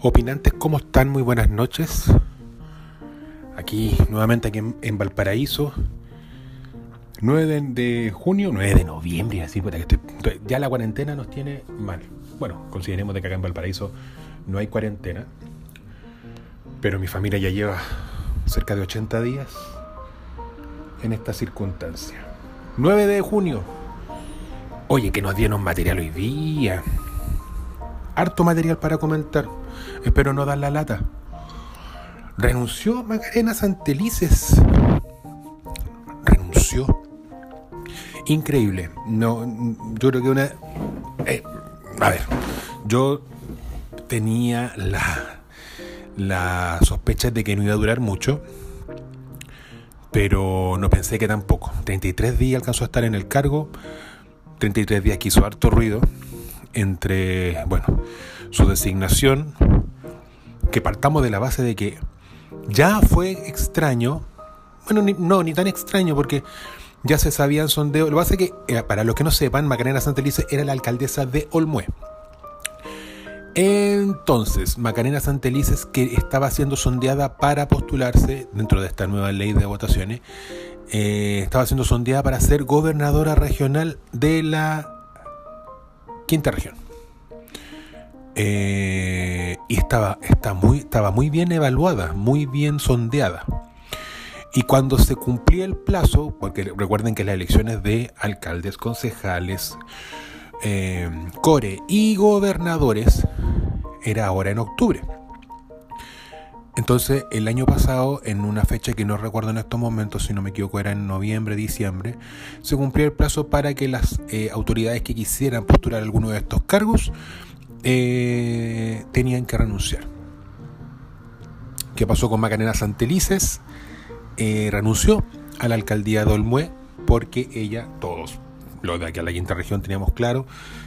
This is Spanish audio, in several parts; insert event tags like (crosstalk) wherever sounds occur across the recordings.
Opinantes, ¿cómo están? Muy buenas noches. Aquí, nuevamente aquí en, Valparaíso. 9 de, junio, 9 de noviembre, así, estoy, ya la cuarentena nos tiene mal. Bueno, consideremos de que acá en Valparaíso no hay cuarentena, pero mi familia ya lleva cerca de 80 días en esta circunstancia. 9 de junio. Oye, que nos dieron material hoy día. Harto material para comentar. Espero no dar la lata. Renunció Macarena Santelices. Renunció. Increíble. No, yo creo que una. Eh, a ver, yo tenía la, la sospecha de que no iba a durar mucho, pero no pensé que tampoco. 33 días alcanzó a estar en el cargo, 33 días que hizo harto ruido entre, bueno, su designación, que partamos de la base de que ya fue extraño, bueno, no, ni tan extraño, porque ya se sabían sondeos. Lo que pasa es que, eh, para los que no sepan, Macarena Santelice era la alcaldesa de Olmué. Entonces, Macarena Santelices, que estaba siendo sondeada para postularse dentro de esta nueva ley de votaciones, eh, estaba siendo sondeada para ser gobernadora regional de la quinta región. Eh, y estaba, muy, estaba muy bien evaluada, muy bien sondeada. Y cuando se cumplía el plazo, porque recuerden que las elecciones de alcaldes, concejales, eh, core y gobernadores era ahora en octubre. Entonces, el año pasado, en una fecha que no recuerdo en estos momentos, si no me equivoco, era en noviembre, diciembre, se cumplió el plazo para que las eh, autoridades que quisieran postular alguno de estos cargos eh, tenían que renunciar. ¿Qué pasó con Macarena Santelices? Eh, renunció a la alcaldía de Olmué porque ella, todos los de aquí a la quinta región teníamos claro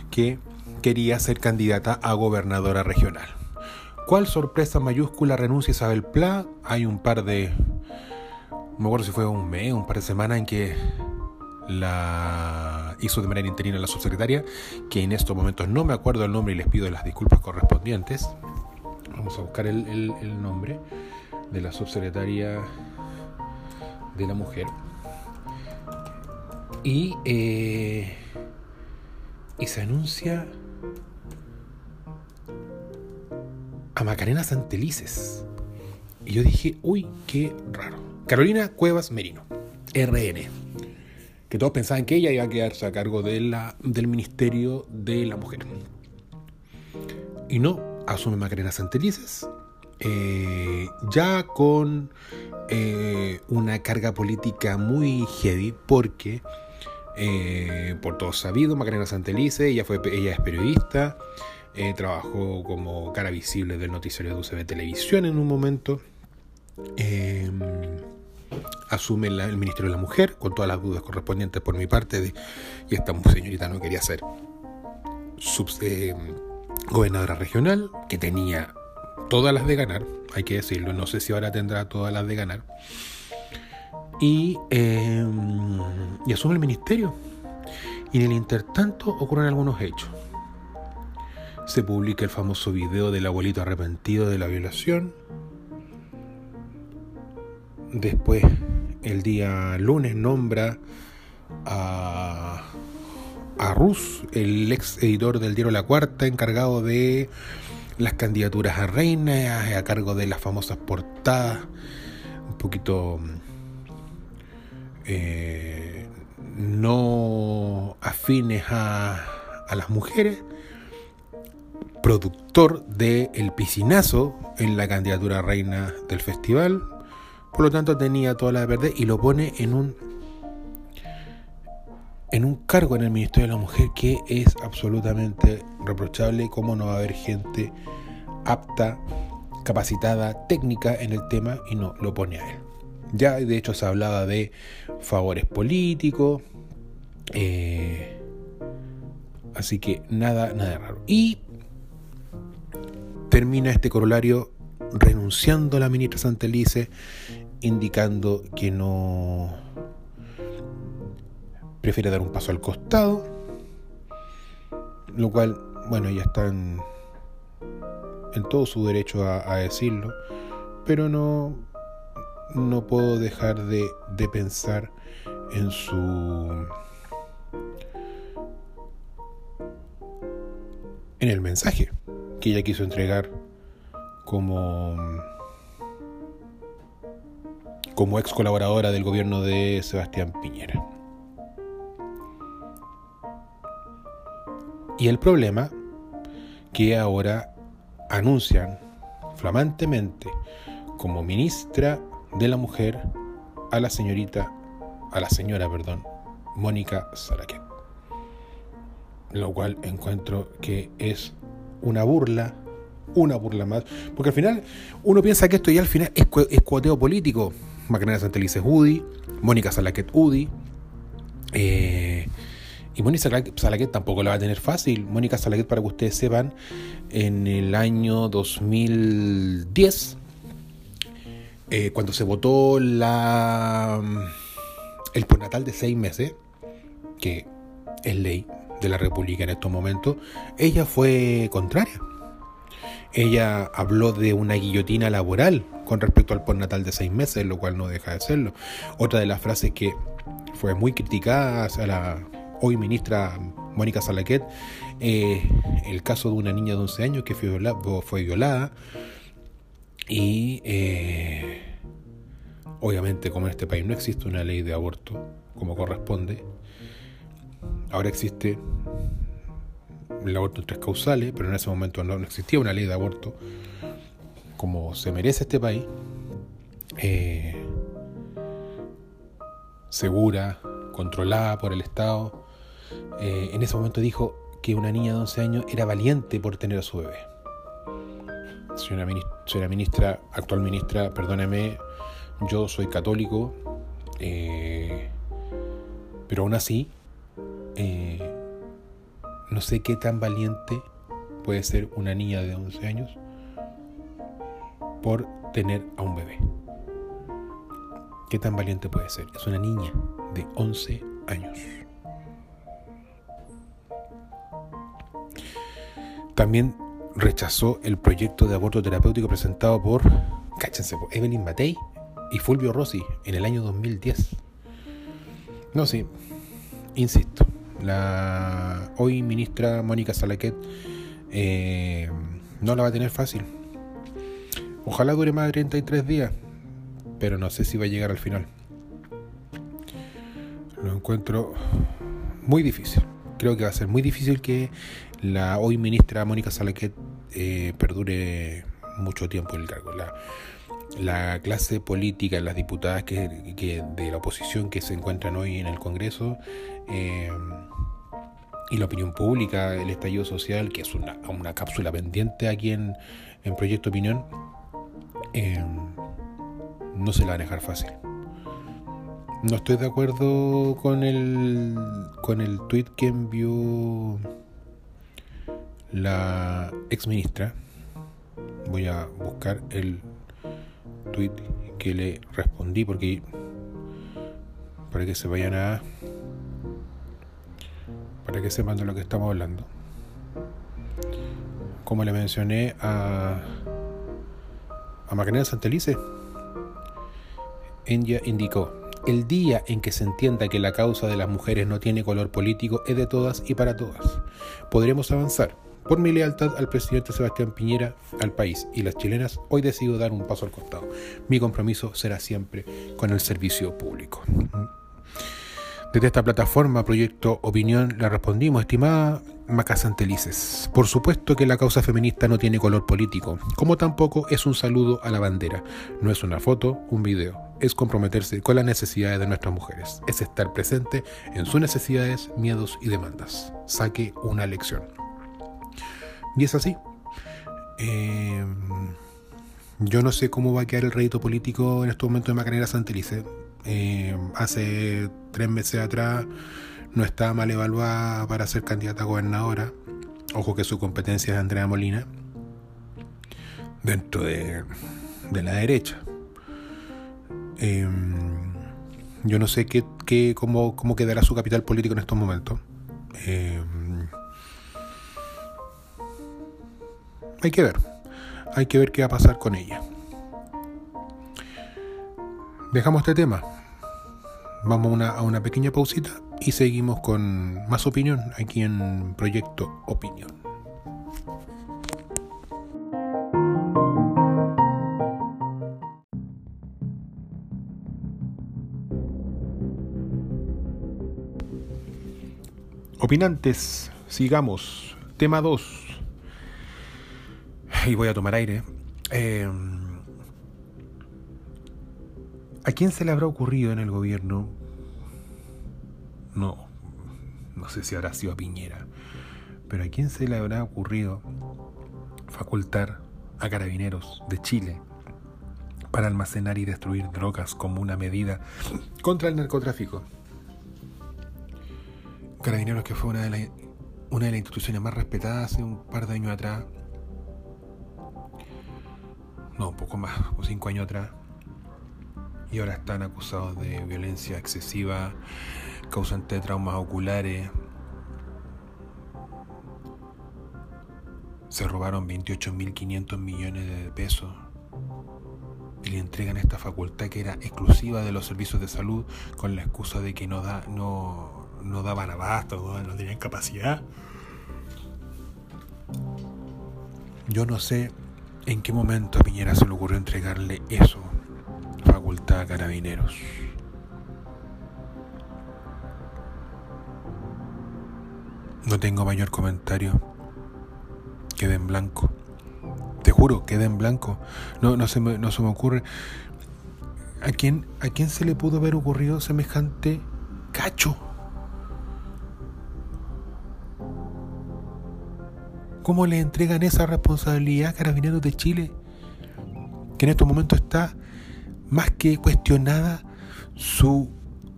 que quería ser candidata a gobernadora regional. ¿Cuál sorpresa mayúscula renuncia Isabel Pla? Hay un par de. No me acuerdo si fue un mes, un par de semanas en que la hizo de manera interina la subsecretaria, que en estos momentos no me acuerdo el nombre y les pido las disculpas correspondientes. Vamos a buscar el, nombre de la subsecretaria de la mujer. Y, eh, y se anuncia a Macarena Santelices. Y yo dije, uy, qué raro. Carolina Cuevas Merino, RN. Que todos pensaban que ella iba a quedarse a cargo de la, del Ministerio de la Mujer. Y no, asume Macarena Santelices, eh, ya con eh, una carga política muy heavy, porque, eh, por todo sabido, Macarena Santelices, ella, fue, ella es periodista, eh, trabajó como cara visible del noticiario de UCB Televisión en un momento. Em, asume el Ministerio de la Mujer, con todas las dudas correspondientes por mi parte, de, y esta señorita no quería ser em, gobernadora regional, que tenía todas las de ganar, hay que decirlo, no sé si ahora tendrá todas las de ganar. Y, em, y asume el ministerio. Y en el intertanto ocurren algunos hechos se publica el famoso video del abuelito arrepentido de la violación. Después, el día lunes, nombra a, a Rus, el ex editor del diario La Cuarta, encargado de las candidaturas a reina, a cargo de las famosas portadas, un poquito eh, no afines a, a las mujeres productor de El Piscinazo en la candidatura reina del festival. Por lo tanto tenía toda la verde y lo pone en un en un cargo en el Ministerio de la Mujer que es absolutamente reprochable, cómo no va a haber gente apta, capacitada, técnica en el tema y no lo pone a él. Ya de hecho se hablaba de favores políticos, eh, así que nada, nada raro. Y termina este corolario renunciando a la ministra Santelice, indicando que no prefiere dar un paso al costado, lo cual, bueno, ya están en todo su derecho a, decirlo, pero no, no puedo dejar de, de pensar en su en el mensaje que ella quiso entregar como como ex colaboradora del gobierno de Sebastián Piñera. Y el problema que ahora anuncian flamantemente como ministra de la mujer a la señorita, a la señora, perdón, Mónica Salaquet. Lo cual encuentro que es una burla, una burla más, porque al final uno piensa que esto ya al final es, cuoteo político. Macarena Santelices UDI, Mónica Salaquet UDI, eh, y Mónica Salaquet tampoco la va a tener fácil. Mónica Salaquet, para que ustedes sepan, en el año 2010, eh, cuando se votó la el postnatal de seis meses, que es ley de la República en estos momentos, ella fue contraria. Ella habló de una guillotina laboral con respecto al postnatal de seis meses, lo cual no deja de serlo. Otra de las frases que fue muy criticada hacia la hoy ministra Mónica Salaquet, eh, el caso de una niña de 11 años que fue violada, y eh, obviamente como en este país no existe una ley de aborto como corresponde, ahora existe el aborto en tres causales, pero en ese momento no, existía una ley de aborto como se merece este país, eh, segura, controlada por el Estado, eh, en ese momento dijo que una niña de 11 años era valiente por tener a su bebé. Señora ministra, ministra actual ministra, perdóneme, yo soy católico, eh, pero aún así, eh, no sé qué tan valiente puede ser una niña de 11 años por tener a un bebé. ¿Qué tan valiente puede ser? Es una niña de 11 años. También rechazó el proyecto de aborto terapéutico presentado por, cáchense, Evelyn Matei y Fulvio Rossi en el año 2010. No, sí, insisto, la hoy ministra Mónica Salaquet eh, no la va a tener fácil. Ojalá dure más de 33 días, pero no sé si va a llegar al final. Lo encuentro muy difícil. Creo que va a ser muy difícil que la hoy ministra Mónica Salaquet eh, perdure mucho tiempo en el cargo. La, clase política, las diputadas que, de la oposición que se encuentran hoy en el Congreso eh, y la opinión pública, el estallido social, que es una, una cápsula pendiente aquí en, en Proyecto Opinión, eh, no se la van a dejar fácil. No estoy de acuerdo con el con el tweet que envió la ex ministra. Voy a buscar el tweet que le respondí porque para que se vayan a para que sepan de lo que estamos hablando. Como le mencioné a a Macarena Santelice, ella indicó el día en que se entienda que la causa de las mujeres no tiene color político es de todas y para todas. Podremos avanzar por mi lealtad al presidente Sebastián Piñera, al país y las chilenas, hoy decido dar un paso al costado. Mi compromiso será siempre con el servicio público. Desde esta plataforma, Proyecto Opinión, le respondimos, estimada Macasantelices. Por supuesto que la causa feminista no tiene color político, como tampoco es un saludo a la bandera. No es una foto, un video. Es comprometerse con las necesidades de nuestras mujeres. Es estar presente en sus necesidades, miedos y demandas. Saque una lección. Y es así. Eh, yo no sé cómo va a quedar el rédito político en estos momentos de Macarena Santelice. Eh, hace tres meses atrás no estaba mal evaluada para ser candidata a gobernadora. Ojo que su competencia es Andrea Molina. Dentro de, la derecha. Eh, yo no sé qué, cómo, quedará su capital político en estos momentos. Eh, hay que ver. hay que ver qué va a pasar con ella. Dejamos este tema. Vamos a una, pequeña pausita y seguimos con más opinión aquí en Proyecto Opinión. Opinantes, sigamos. Tema 2. Y voy a tomar aire. Eh, ¿A quién se le habrá ocurrido en el gobierno? No, no sé si habrá sido a Piñera, pero ¿a quién se le habrá ocurrido facultar a carabineros de Chile para almacenar y destruir drogas como una medida contra el narcotráfico? Carabineros que fue una de, las una de las instituciones más respetadas hace un par de años atrás. No, un poco más, o cinco años atrás y ahora están acusados de violencia excesiva, causante de traumas oculares. Se robaron 28.500 millones de pesos y le entregan esta facultad que era exclusiva de los servicios de salud con la excusa de que no, da, no, no daban abasto, no tenían capacidad. Yo no sé en qué momento a Piñera se le ocurrió entregarle eso a carabineros. No tengo mayor comentario. Queda en blanco. Te juro, queda en blanco. No, no, se, me, no se me ocurre. ¿A quién, ¿A quién se le pudo haber ocurrido semejante cacho? ¿Cómo le entregan esa responsabilidad a Carabineros de Chile? Que en estos momentos está más que cuestionada su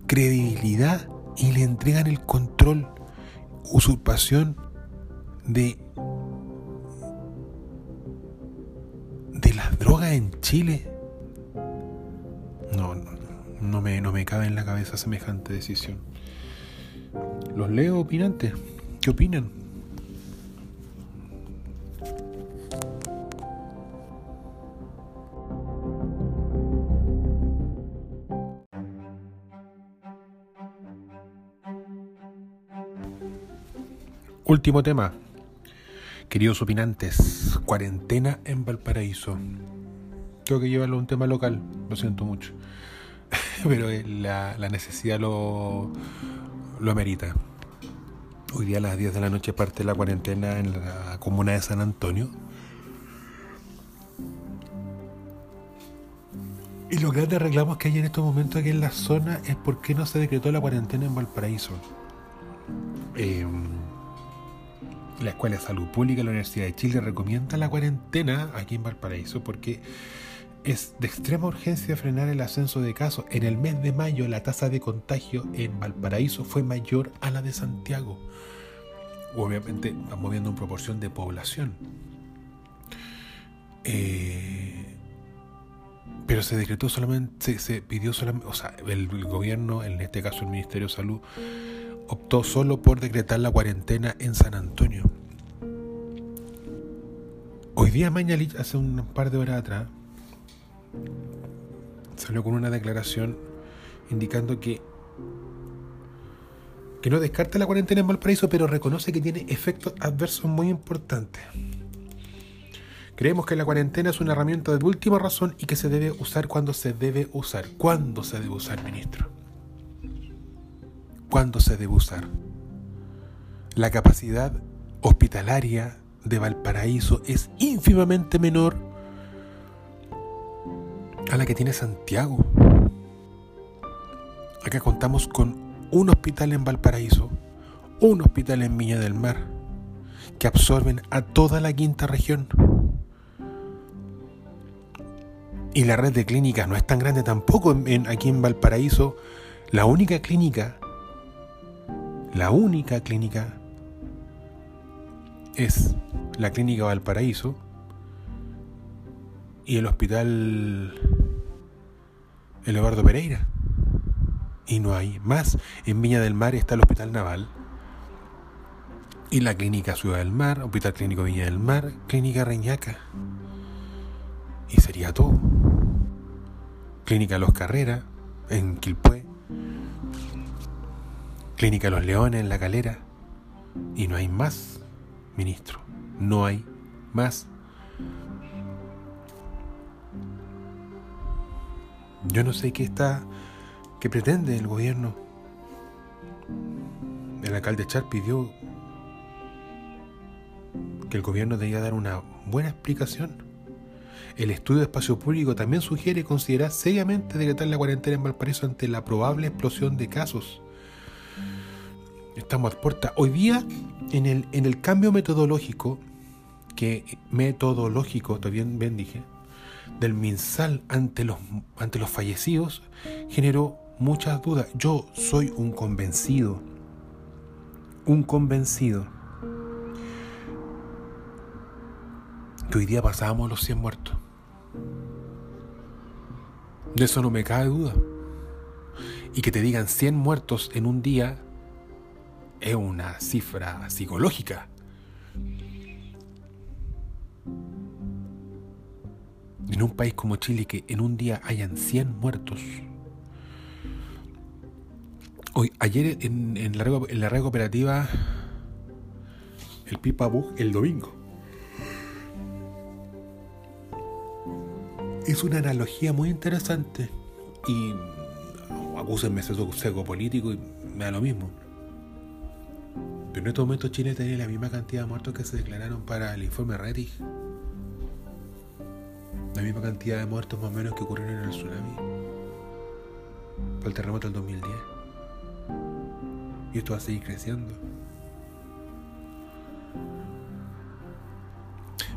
credibilidad y le entregan el control, usurpación de de las drogas en Chile. No, no, me, no me cabe en la cabeza semejante decisión. Los leo opinantes. ¿Qué opinan? Último tema. Queridos opinantes, cuarentena en Valparaíso. Tengo que llevarlo a un tema local, lo siento mucho. (laughs) Pero eh, la, necesidad lo, lo amerita. Hoy día a las 10 de la noche parte la cuarentena en la comuna de San Antonio. Y los grandes reclamos que hay en estos momentos aquí en la zona es por qué no se decretó la cuarentena en Valparaíso. Eh, la Escuela de Salud Pública de la Universidad de Chile recomienda la cuarentena aquí en Valparaíso porque es de extrema urgencia frenar el ascenso de casos. En el mes de mayo la tasa de contagio en Valparaíso fue mayor a la de Santiago. Obviamente estamos viendo en proporción de población. Eh, pero se decretó solamente, se, pidió solamente, o sea, el, el, gobierno, en este caso el Ministerio de Salud, optó solo por decretar la cuarentena en San Antonio. Hoy día Mañalich, hace un par de horas atrás, salió con una declaración indicando que que no descarta la cuarentena en Valparaíso, pero reconoce que tiene efectos adversos muy importantes. Creemos que la cuarentena es una herramienta de última razón y que se debe usar cuando se debe usar. ¿Cuándo se debe usar, ministro? ¿Cuándo se debe usar? La capacidad hospitalaria de Valparaíso es ínfimamente menor a la que tiene Santiago. Acá contamos con un hospital en Valparaíso, un hospital en Viña del Mar, que absorben a toda la quinta región. Y la red de clínicas no es tan grande tampoco en, aquí en Valparaíso. La única clínica la única clínica es la Clínica Valparaíso y el Hospital Eduardo Pereira. Y no hay más. En Viña del Mar está el Hospital Naval y la Clínica Ciudad del Mar, Hospital Clínico Viña del Mar, Clínica Reñaca. y sería todo. Clínica Los Carreras, en Quilpué. Clínica Los Leones, en La Calera. Y no hay más, ministro. No hay más. Yo no sé qué está, qué pretende el gobierno. El alcalde Char pidió que el gobierno debía dar una buena explicación. El estudio de espacio público también sugiere considerar seriamente decretar la cuarentena en Valparaíso ante la probable explosión de casos. Estamos a puerta. Hoy día, en el, en el cambio metodológico, que metodológico, también bien dije, del MinSal ante los, ante los fallecidos, generó muchas dudas. Yo soy un convencido, un convencido, que hoy día pasábamos los 100 muertos. De eso no me cabe duda. Y que te digan 100 muertos en un día es una cifra psicológica. En un país como Chile que en un día hayan 100 muertos. Hoy, ayer en, la, en la red cooperativa, el Pipa Bug, el domingo, es una analogía muy interesante y acúsenme de seco político y me da lo mismo. Pero en estos momentos Chile tiene la misma cantidad de muertos que se declararon para el informe Rettig. La misma cantidad de muertos más o menos que ocurrieron en el tsunami. Por el terremoto del 2010. Y esto va a seguir creciendo.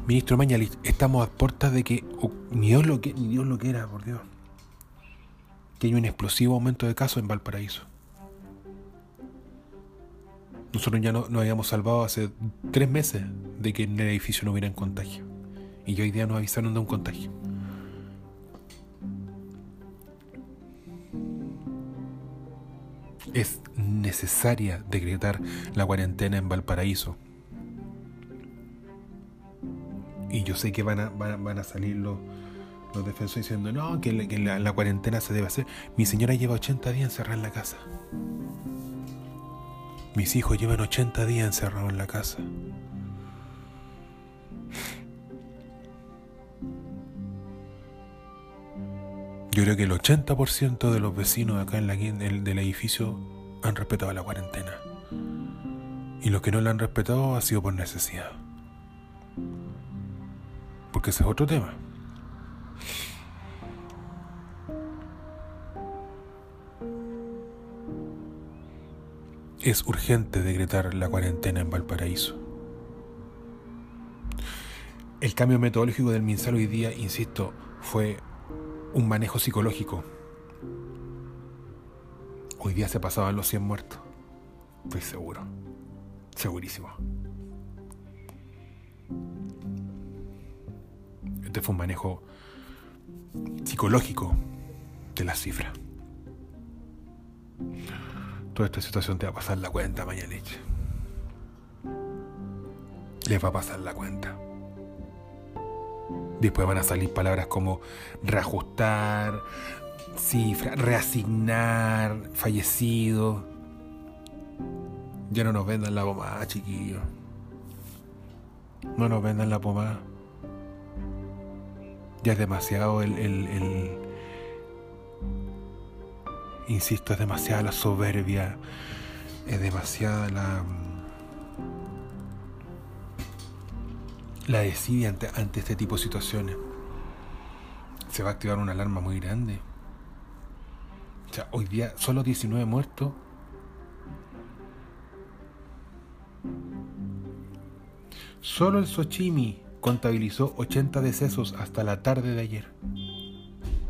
Ministro Mañalich, estamos a puertas de que, ni, Dios lo que ni Dios lo quiera, por Dios, que hay un explosivo aumento de casos en Valparaíso. Nosotros ya no, nos habíamos salvado hace tres meses de que en el edificio no hubiera contagio. Y hoy día nos avisaron de un contagio. Es necesaria decretar la cuarentena en Valparaíso y yo sé que van a, van a, salir los, los, defensores diciendo, no, que, la, cuarentena se debe hacer. Mi señora lleva 80 días encerrada en la casa. Mis hijos llevan 80 días encerrados en la casa. Yo creo que el 80% de los vecinos acá en la, del, del edificio han respetado la cuarentena. Y los que no la han respetado ha sido por necesidad porque ese es otro tema. Es urgente decretar la cuarentena en Valparaíso. El cambio metodológico del MinSal hoy día, insisto, fue un manejo psicológico. Hoy día se pasaban los 100 muertos. Estoy seguro. Segurísimo. Este fue un manejo psicológico de la cifra. Toda esta situación te va a pasar la cuenta, Mañanich. Les va a pasar la cuenta. Después van a salir palabras como reajustar, cifra, reasignar, fallecido. Ya no nos vendan la pomada, chiquillos. No nos vendan la pomada. Ya es demasiado el, el, Insisto, es demasiada la soberbia, es demasiada la... La desidia ante, este tipo de situaciones. Se va a activar una alarma muy grande. O sea, hoy día solo 19 muertos. Solo el Sochimi contabilizó 80 decesos hasta la tarde de ayer.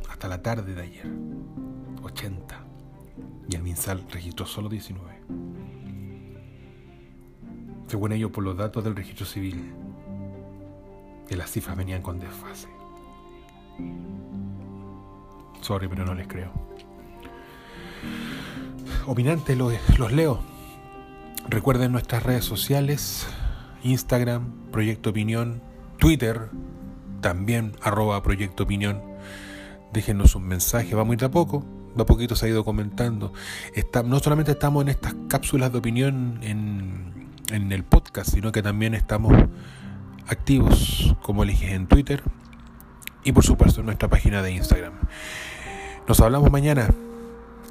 Hasta la tarde de ayer. 80. Y el MinSal registró solo 19. Según ello, por los datos del registro civil, que las cifras venían con desfase. Sorry, pero no les creo. Opinantes, los, los leo. Recuerden nuestras redes sociales, Instagram, Proyecto Opinión, Twitter, también arroba Proyecto Opinión. Déjenos un mensaje, va muy de a poco, a poquito se ha ido comentando. Está, no solamente estamos en estas cápsulas de opinión en, en el podcast, sino que también estamos activos, como dije, en Twitter y por supuesto en nuestra página de Instagram. Nos hablamos mañana.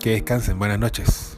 Que descansen. Buenas noches.